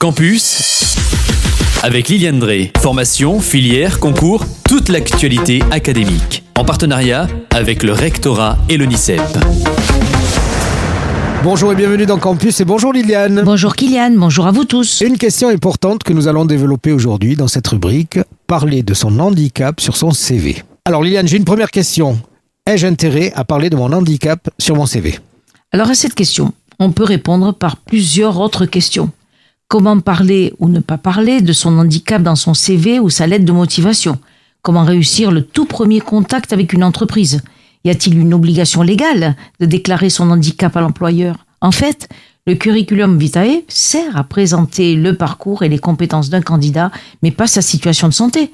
Campus avec Liliane Drey. Formation, filière, concours, toute l'actualité académique. En partenariat avec le rectorat et l'ONICEP. Bonjour et bienvenue dans Campus et bonjour Liliane. Bonjour Kylian, bonjour à vous tous. Une question importante que nous allons développer aujourd'hui dans cette rubrique, parler de son handicap sur son CV. Alors Liliane, j'ai une première question. Ai-je intérêt à parler de mon handicap sur mon CV Alors à cette question, on peut répondre par plusieurs autres questions. Comment parler ou ne pas parler de son handicap dans son CV ou sa lettre de motivation? Comment réussir le tout premier contact avec une entreprise? Y a-t-il une obligation légale de déclarer son handicap à l'employeur? En fait, le curriculum vitae sert à présenter le parcours et les compétences d'un candidat, mais pas sa situation de santé.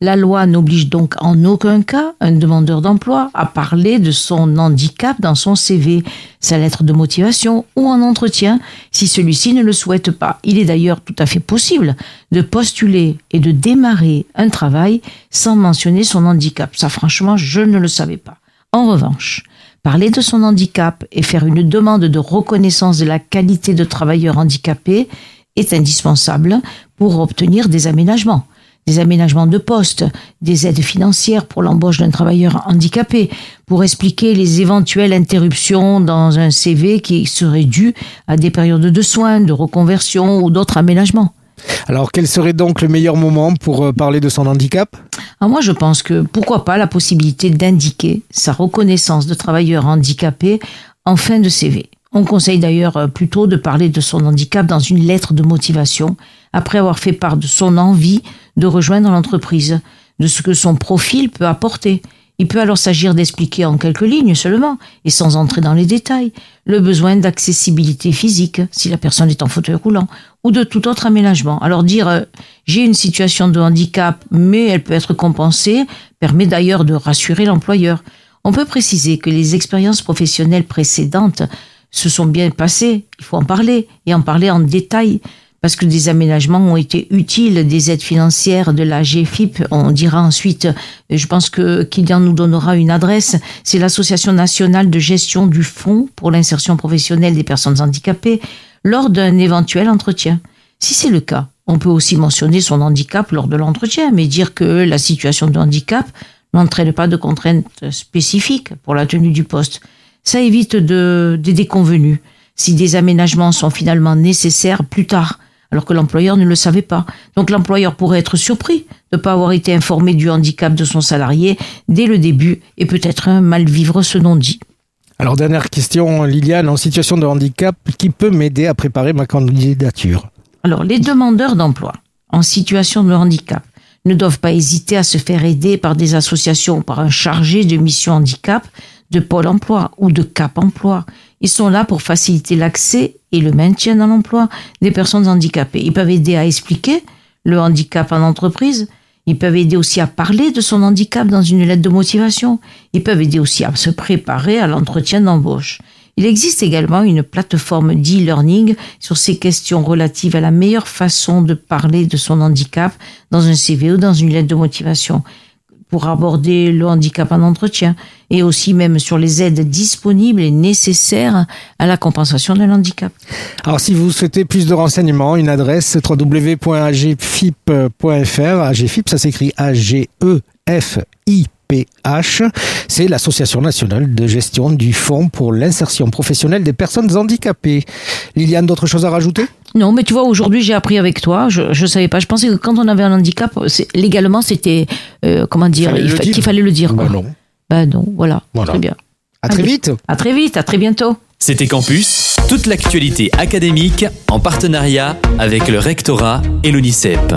La loi n'oblige donc en aucun cas un demandeur d'emploi à parler de son handicap dans son CV, sa lettre de motivation ou en entretien si celui-ci ne le souhaite pas. Il est d'ailleurs tout à fait possible de postuler et de démarrer un travail sans mentionner son handicap. Ça franchement, je ne le savais pas. En revanche, parler de son handicap et faire une demande de reconnaissance de la qualité de travailleur handicapé est indispensable pour obtenir des aménagements des aménagements de poste, des aides financières pour l'embauche d'un travailleur handicapé, pour expliquer les éventuelles interruptions dans un CV qui seraient dues à des périodes de soins, de reconversion ou d'autres aménagements. Alors quel serait donc le meilleur moment pour euh, parler de son handicap? Ah, Moi je pense que pourquoi pas la possibilité d'indiquer sa reconnaissance de travailleur handicapé en fin de CV. On conseille d'ailleurs euh, plutôt de parler de son handicap dans une lettre de motivation, après avoir fait part de son envie de rejoindre l'entreprise, de ce que son profil peut apporter. Il peut alors s'agir d'expliquer en quelques lignes seulement, et sans entrer dans les détails, le besoin d'accessibilité physique, si la personne est en fauteuil roulant, ou de tout autre aménagement. Alors dire euh, j'ai une situation de handicap, mais elle peut être compensée, permet d'ailleurs de rassurer l'employeur. On peut préciser que les expériences professionnelles précédentes se sont bien passées, il faut en parler, et en parler en détail, parce que des aménagements ont été utiles, des aides financières de la GFIP. On dira ensuite, je pense que Kylian nous donnera une adresse, c'est l'Association nationale de gestion du fonds pour l'insertion professionnelle des personnes handicapées, lors d'un éventuel entretien. Si c'est le cas, on peut aussi mentionner son handicap lors de l'entretien, mais dire que la situation de handicap n'entraîne pas de contraintes spécifiques pour la tenue du poste. Ça évite de, des déconvenus si des aménagements sont finalement nécessaires plus tard, alors que l'employeur ne le savait pas. Donc l'employeur pourrait être surpris de ne pas avoir été informé du handicap de son salarié dès le début et peut-être mal vivre ce non-dit. Alors dernière question, Liliane, en situation de handicap, qui peut m'aider à préparer ma candidature? Alors les demandeurs d'emploi en situation de handicap ne doivent pas hésiter à se faire aider par des associations ou par un chargé de mission handicap de Pôle emploi ou de Cap emploi. Ils sont là pour faciliter l'accès et le maintien dans l'emploi des personnes handicapées. Ils peuvent aider à expliquer le handicap en entreprise. Ils peuvent aider aussi à parler de son handicap dans une lettre de motivation. Ils peuvent aider aussi à se préparer à l'entretien d'embauche. Il existe également une plateforme d'e-learning sur ces questions relatives à la meilleure façon de parler de son handicap dans un CV ou dans une lettre de motivation pour aborder le handicap en entretien et aussi même sur les aides disponibles et nécessaires à la compensation de handicap. Alors si vous souhaitez plus de renseignements, une adresse www.agfip.fr. AGFIP, ça s'écrit A-G-E-F-I PH, c'est l'Association nationale de gestion du Fonds pour l'insertion professionnelle des personnes handicapées. Liliane, d'autres choses à rajouter? Non, mais tu vois, aujourd'hui j'ai appris avec toi, je ne savais pas, je pensais que quand on avait un handicap, légalement c'était, euh, comment dire, qu'il fallait le dire. Bah non. Bah non, voilà, très bien. À très vite. À très vite, à très bientôt. C'était Campus, toute l'actualité académique en partenariat avec le rectorat et l'ONICEP.